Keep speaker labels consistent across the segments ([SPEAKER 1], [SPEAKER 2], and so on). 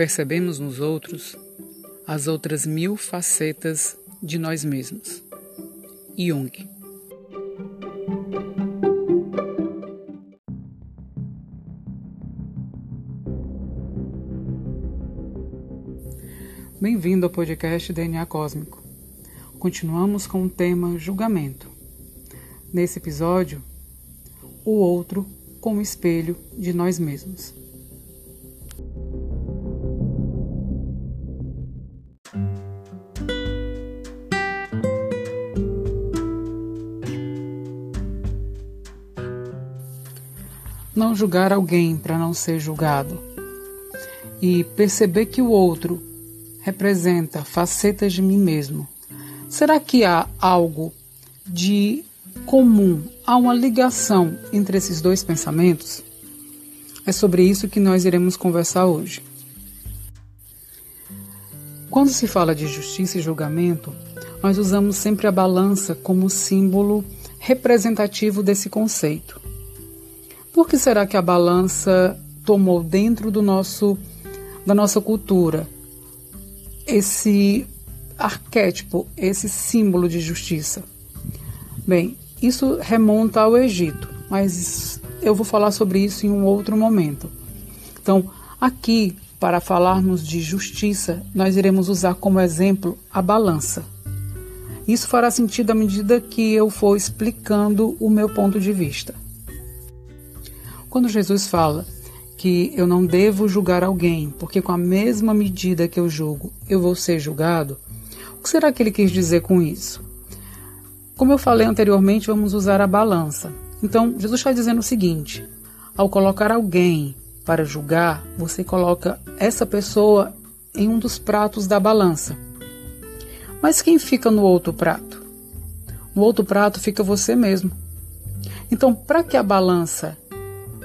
[SPEAKER 1] percebemos nos outros as outras mil facetas de nós mesmos. Jung. Bem-vindo ao podcast DNA Cósmico. Continuamos com o tema julgamento. Nesse episódio, o outro como espelho de nós mesmos. Julgar alguém para não ser julgado. E perceber que o outro representa facetas de mim mesmo. Será que há algo de comum, há uma ligação entre esses dois pensamentos? É sobre isso que nós iremos conversar hoje. Quando se fala de justiça e julgamento, nós usamos sempre a balança como símbolo representativo desse conceito. Por que será que a balança tomou dentro do nosso da nossa cultura esse arquétipo, esse símbolo de justiça? Bem, isso remonta ao Egito, mas eu vou falar sobre isso em um outro momento. Então, aqui, para falarmos de justiça, nós iremos usar como exemplo a balança. Isso fará sentido à medida que eu for explicando o meu ponto de vista. Quando Jesus fala que eu não devo julgar alguém, porque com a mesma medida que eu julgo, eu vou ser julgado, o que será que ele quis dizer com isso? Como eu falei anteriormente, vamos usar a balança. Então, Jesus está dizendo o seguinte: ao colocar alguém para julgar, você coloca essa pessoa em um dos pratos da balança. Mas quem fica no outro prato? No outro prato fica você mesmo. Então, para que a balança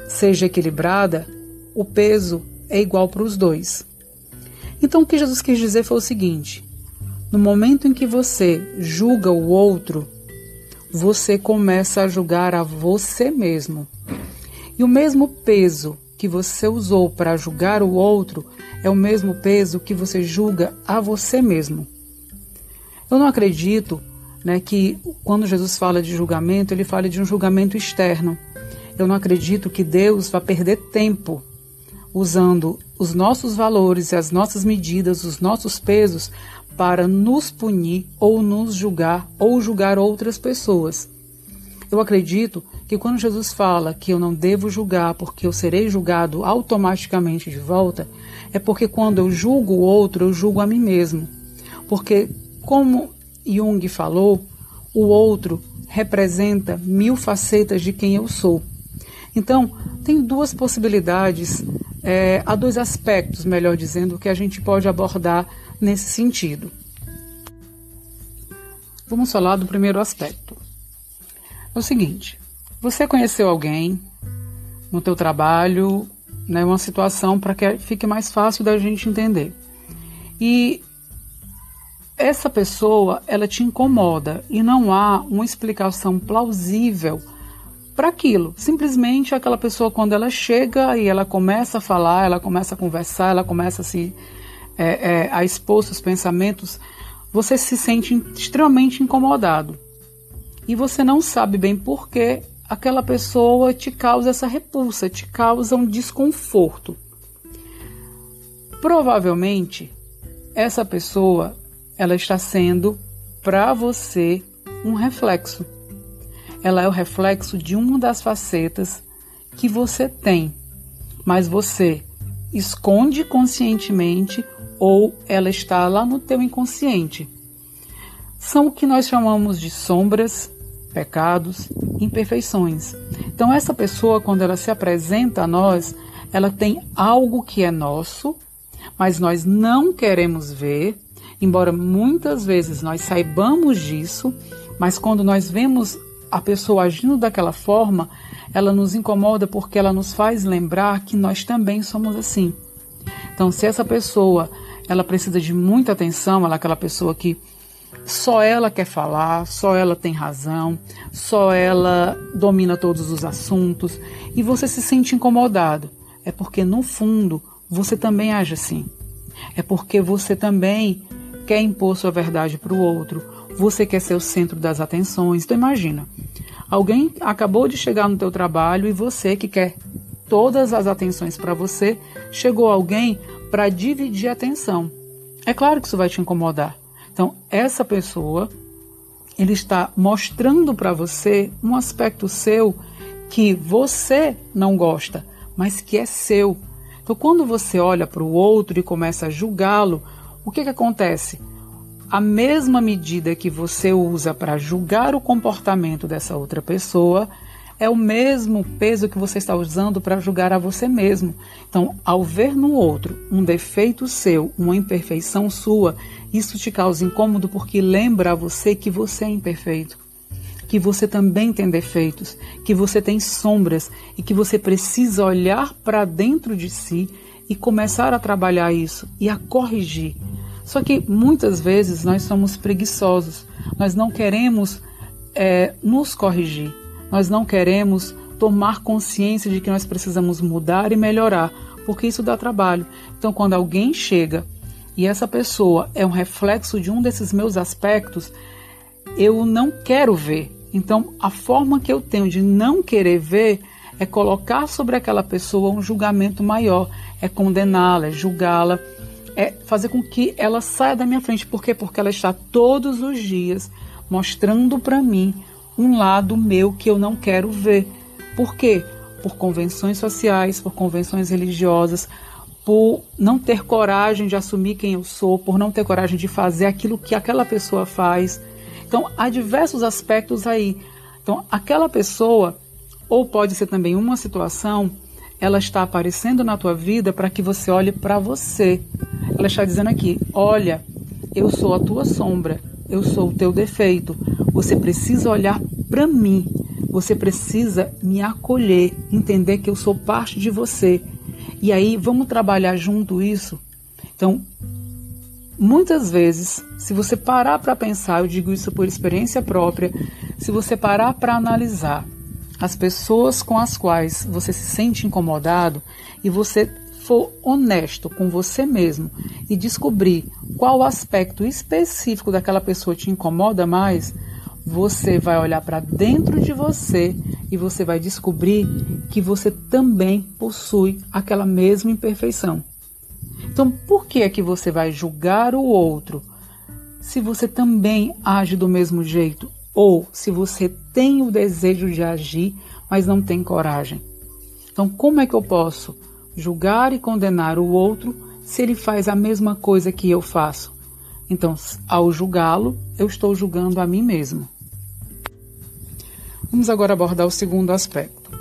[SPEAKER 1] seja equilibrada, o peso é igual para os dois. Então, o que Jesus quis dizer foi o seguinte: no momento em que você julga o outro, você começa a julgar a você mesmo. E o mesmo peso que você usou para julgar o outro é o mesmo peso que você julga a você mesmo. Eu não acredito né, que quando Jesus fala de julgamento, ele fale de um julgamento externo. Eu não acredito que Deus vá perder tempo usando os nossos valores e as nossas medidas, os nossos pesos para nos punir ou nos julgar ou julgar outras pessoas. Eu acredito que quando Jesus fala que eu não devo julgar porque eu serei julgado automaticamente de volta, é porque quando eu julgo o outro, eu julgo a mim mesmo. Porque, como Jung falou, o outro representa mil facetas de quem eu sou. Então, tem duas possibilidades, é, há dois aspectos, melhor dizendo, que a gente pode abordar nesse sentido. Vamos falar do primeiro aspecto. É o seguinte: você conheceu alguém no teu trabalho, né, uma situação para que fique mais fácil da gente entender. E essa pessoa, ela te incomoda e não há uma explicação plausível para aquilo. Simplesmente aquela pessoa, quando ela chega e ela começa a falar, ela começa a conversar, ela começa a se é, é, a expor seus pensamentos, você se sente extremamente incomodado. E você não sabe bem por que aquela pessoa te causa essa repulsa, te causa um desconforto. Provavelmente, essa pessoa ela está sendo para você um reflexo ela é o reflexo de uma das facetas que você tem, mas você esconde conscientemente ou ela está lá no teu inconsciente. São o que nós chamamos de sombras, pecados, imperfeições. Então essa pessoa quando ela se apresenta a nós, ela tem algo que é nosso, mas nós não queremos ver, embora muitas vezes nós saibamos disso, mas quando nós vemos a pessoa agindo daquela forma, ela nos incomoda porque ela nos faz lembrar que nós também somos assim. Então, se essa pessoa ela precisa de muita atenção, ela é aquela pessoa que só ela quer falar, só ela tem razão, só ela domina todos os assuntos e você se sente incomodado. É porque no fundo você também age assim. É porque você também quer impor sua verdade para o outro, você quer ser o centro das atenções. Então imagina, alguém acabou de chegar no teu trabalho e você que quer todas as atenções para você, chegou alguém para dividir a atenção. É claro que isso vai te incomodar. Então, essa pessoa, ele está mostrando para você um aspecto seu que você não gosta, mas que é seu. Então, quando você olha para o outro e começa a julgá-lo, o que, que acontece? A mesma medida que você usa para julgar o comportamento dessa outra pessoa é o mesmo peso que você está usando para julgar a você mesmo. Então, ao ver no outro um defeito seu, uma imperfeição sua, isso te causa incômodo porque lembra a você que você é imperfeito, que você também tem defeitos, que você tem sombras e que você precisa olhar para dentro de si e começar a trabalhar isso e a corrigir. Só que muitas vezes nós somos preguiçosos, nós não queremos é, nos corrigir. Nós não queremos tomar consciência de que nós precisamos mudar e melhorar, porque isso dá trabalho. Então, quando alguém chega e essa pessoa é um reflexo de um desses meus aspectos, eu não quero ver. Então, a forma que eu tenho de não querer ver é colocar sobre aquela pessoa um julgamento maior, é condená-la, é julgá-la, é fazer com que ela saia da minha frente. Por quê? Porque ela está todos os dias mostrando para mim um lado meu que eu não quero ver. Por quê? Por convenções sociais, por convenções religiosas, por não ter coragem de assumir quem eu sou, por não ter coragem de fazer aquilo que aquela pessoa faz. Então, há diversos aspectos aí. Então, aquela pessoa, ou pode ser também uma situação, ela está aparecendo na tua vida para que você olhe para você. Ela está dizendo aqui: olha, eu sou a tua sombra, eu sou o teu defeito. Você precisa olhar para mim. Você precisa me acolher, entender que eu sou parte de você. E aí vamos trabalhar junto isso. Então, muitas vezes, se você parar para pensar, eu digo isso por experiência própria, se você parar para analisar as pessoas com as quais você se sente incomodado e você for honesto com você mesmo e descobrir qual aspecto específico daquela pessoa te incomoda mais, você vai olhar para dentro de você e você vai descobrir que você também possui aquela mesma imperfeição. Então, por que é que você vai julgar o outro se você também age do mesmo jeito ou se você tem o desejo de agir, mas não tem coragem? Então, como é que eu posso julgar e condenar o outro se ele faz a mesma coisa que eu faço? Então, ao julgá-lo, eu estou julgando a mim mesmo. Vamos agora abordar o segundo aspecto.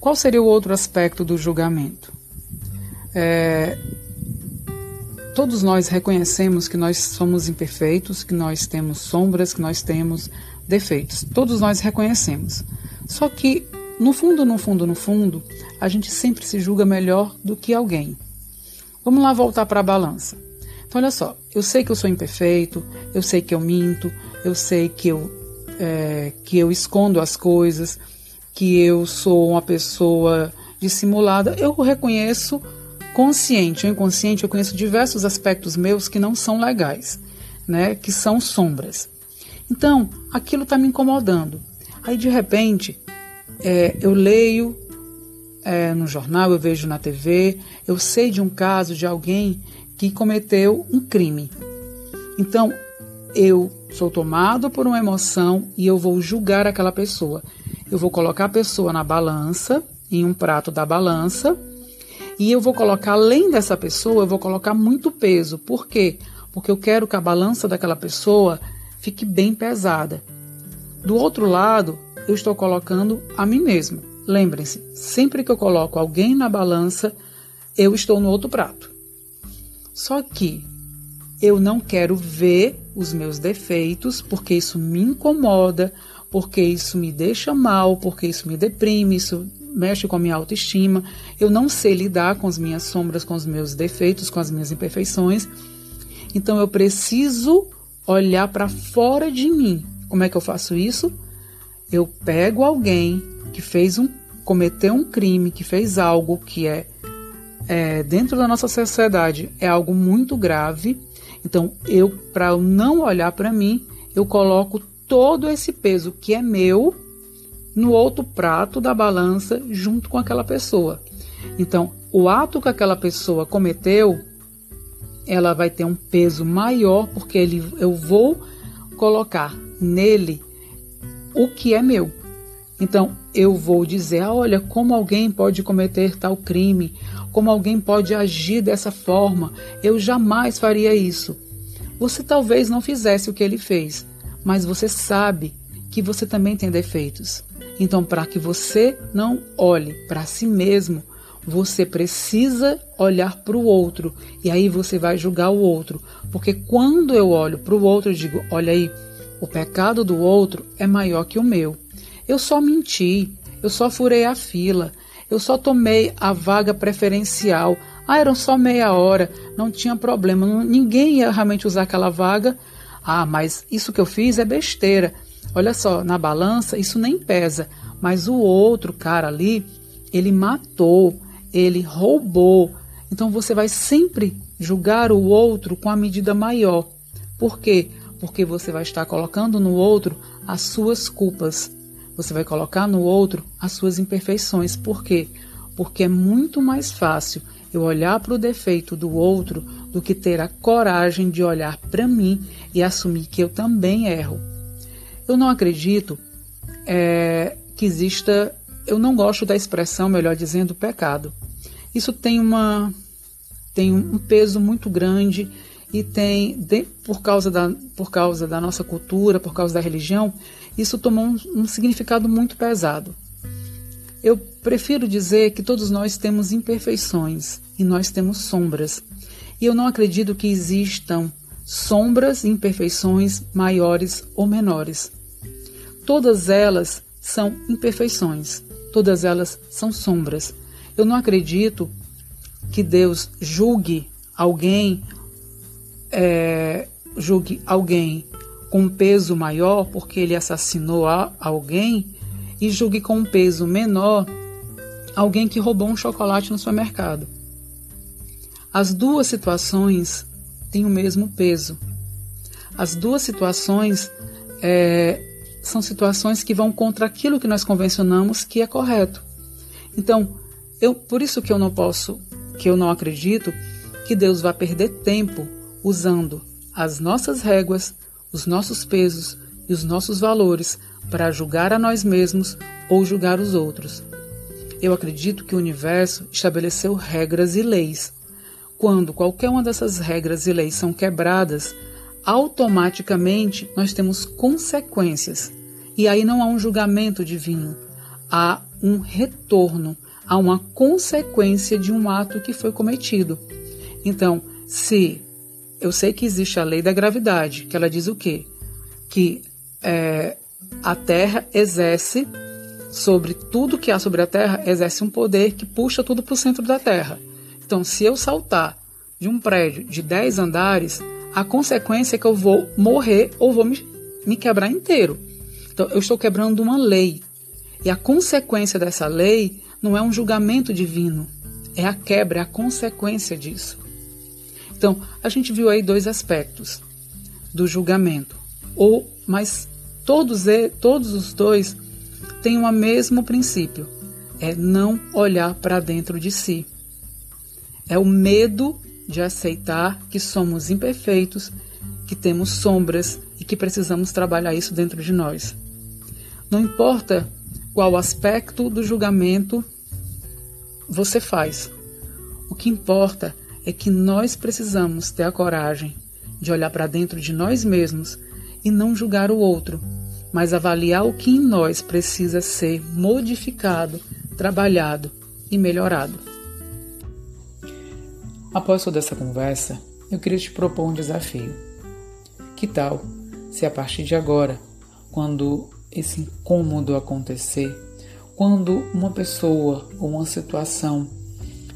[SPEAKER 1] Qual seria o outro aspecto do julgamento? É, todos nós reconhecemos que nós somos imperfeitos, que nós temos sombras, que nós temos defeitos. Todos nós reconhecemos. Só que, no fundo, no fundo, no fundo, a gente sempre se julga melhor do que alguém. Vamos lá voltar para a balança. Então, olha só, eu sei que eu sou imperfeito, eu sei que eu minto, eu sei que eu, é, que eu escondo as coisas, que eu sou uma pessoa dissimulada. Eu reconheço consciente ou inconsciente, eu conheço diversos aspectos meus que não são legais, né? Que são sombras. Então, aquilo está me incomodando. Aí, de repente, é, eu leio é, no jornal, eu vejo na TV, eu sei de um caso de alguém que cometeu um crime. Então, eu sou tomado por uma emoção e eu vou julgar aquela pessoa. Eu vou colocar a pessoa na balança, em um prato da balança, e eu vou colocar, além dessa pessoa, eu vou colocar muito peso. Por quê? Porque eu quero que a balança daquela pessoa fique bem pesada. Do outro lado, eu estou colocando a mim mesmo. Lembrem-se, sempre que eu coloco alguém na balança, eu estou no outro prato. Só que eu não quero ver os meus defeitos, porque isso me incomoda, porque isso me deixa mal, porque isso me deprime, isso mexe com a minha autoestima. Eu não sei lidar com as minhas sombras, com os meus defeitos, com as minhas imperfeições. Então eu preciso olhar para fora de mim. Como é que eu faço isso? Eu pego alguém que fez um cometeu um crime, que fez algo que é, é, dentro da nossa sociedade é algo muito grave. Então, eu, para não olhar para mim, eu coloco todo esse peso que é meu no outro prato da balança junto com aquela pessoa. Então, o ato que aquela pessoa cometeu, ela vai ter um peso maior porque ele, eu vou colocar nele o que é meu. Então, eu vou dizer: ah, olha, como alguém pode cometer tal crime, como alguém pode agir dessa forma, eu jamais faria isso. Você talvez não fizesse o que ele fez, mas você sabe que você também tem defeitos. Então, para que você não olhe para si mesmo, você precisa olhar para o outro e aí você vai julgar o outro. Porque quando eu olho para o outro, eu digo: olha aí, o pecado do outro é maior que o meu. Eu só menti, eu só furei a fila, eu só tomei a vaga preferencial. Ah, eram só meia hora, não tinha problema, ninguém ia realmente usar aquela vaga. Ah, mas isso que eu fiz é besteira. Olha só, na balança isso nem pesa, mas o outro cara ali, ele matou, ele roubou. Então você vai sempre julgar o outro com a medida maior. Por quê? Porque você vai estar colocando no outro as suas culpas. Você vai colocar no outro as suas imperfeições. Por quê? Porque é muito mais fácil eu olhar para o defeito do outro do que ter a coragem de olhar para mim e assumir que eu também erro. Eu não acredito é, que exista. Eu não gosto da expressão, melhor dizendo, pecado. Isso tem uma tem um peso muito grande e tem de, por causa da por causa da nossa cultura, por causa da religião, isso tomou um, um significado muito pesado. Eu prefiro dizer que todos nós temos imperfeições e nós temos sombras. E eu não acredito que existam sombras e imperfeições maiores ou menores. Todas elas são imperfeições, todas elas são sombras. Eu não acredito que Deus julgue alguém, é, julgue alguém com um peso maior porque ele assassinou alguém e julgue com um peso menor alguém que roubou um chocolate no supermercado. As duas situações têm o mesmo peso. As duas situações é, são situações que vão contra aquilo que nós convencionamos que é correto. Então, eu, por isso que eu não posso, que eu não acredito que Deus vá perder tempo usando as nossas réguas, os nossos pesos e os nossos valores para julgar a nós mesmos ou julgar os outros. Eu acredito que o universo estabeleceu regras e leis. Quando qualquer uma dessas regras e leis são quebradas, automaticamente nós temos consequências. E aí não há um julgamento divino, há um retorno a uma consequência de um ato que foi cometido. Então, se eu sei que existe a lei da gravidade, que ela diz o quê? Que é, a Terra exerce sobre tudo que há sobre a Terra, exerce um poder que puxa tudo para o centro da Terra. Então, se eu saltar de um prédio de 10 andares, a consequência é que eu vou morrer ou vou me, me quebrar inteiro. Então, eu estou quebrando uma lei. E a consequência dessa lei não é um julgamento divino, é a quebra, é a consequência disso. Então, a gente viu aí dois aspectos do julgamento, ou mas todos todos os dois têm o mesmo princípio, é não olhar para dentro de si. É o medo de aceitar que somos imperfeitos, que temos sombras e que precisamos trabalhar isso dentro de nós. Não importa qual aspecto do julgamento você faz. O que importa é que nós precisamos ter a coragem de olhar para dentro de nós mesmos e não julgar o outro, mas avaliar o que em nós precisa ser modificado, trabalhado e melhorado. Após toda essa conversa, eu queria te propor um desafio. Que tal se a partir de agora, quando esse incômodo acontecer, quando uma pessoa ou uma situação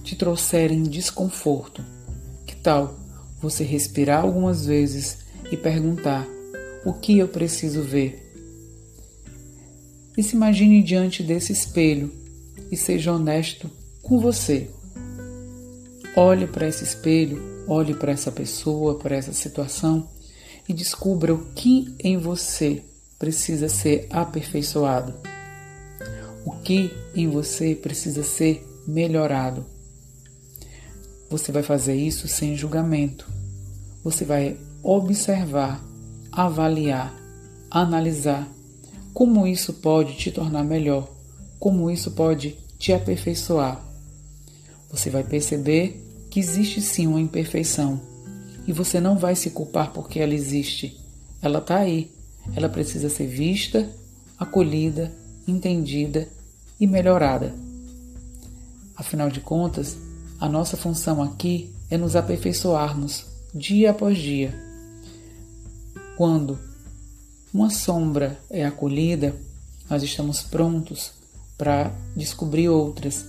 [SPEAKER 1] te trouxerem desconforto, que tal você respirar algumas vezes e perguntar: o que eu preciso ver? E se imagine diante desse espelho e seja honesto com você. Olhe para esse espelho, olhe para essa pessoa, para essa situação e descubra o que em você precisa ser aperfeiçoado. O que em você precisa ser melhorado. Você vai fazer isso sem julgamento. Você vai observar, avaliar, analisar como isso pode te tornar melhor, como isso pode te aperfeiçoar. Você vai perceber que existe sim uma imperfeição e você não vai se culpar porque ela existe. Ela está aí. Ela precisa ser vista, acolhida, entendida e melhorada. Afinal de contas, a nossa função aqui é nos aperfeiçoarmos dia após dia. Quando uma sombra é acolhida, nós estamos prontos para descobrir outras,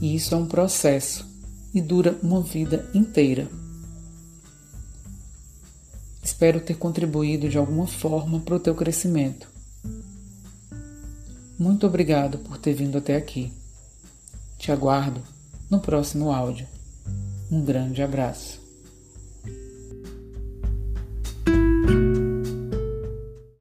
[SPEAKER 1] e isso é um processo e dura uma vida inteira. Espero ter contribuído de alguma forma para o teu crescimento. Muito obrigado por ter vindo até aqui. Te aguardo no próximo áudio. Um grande abraço.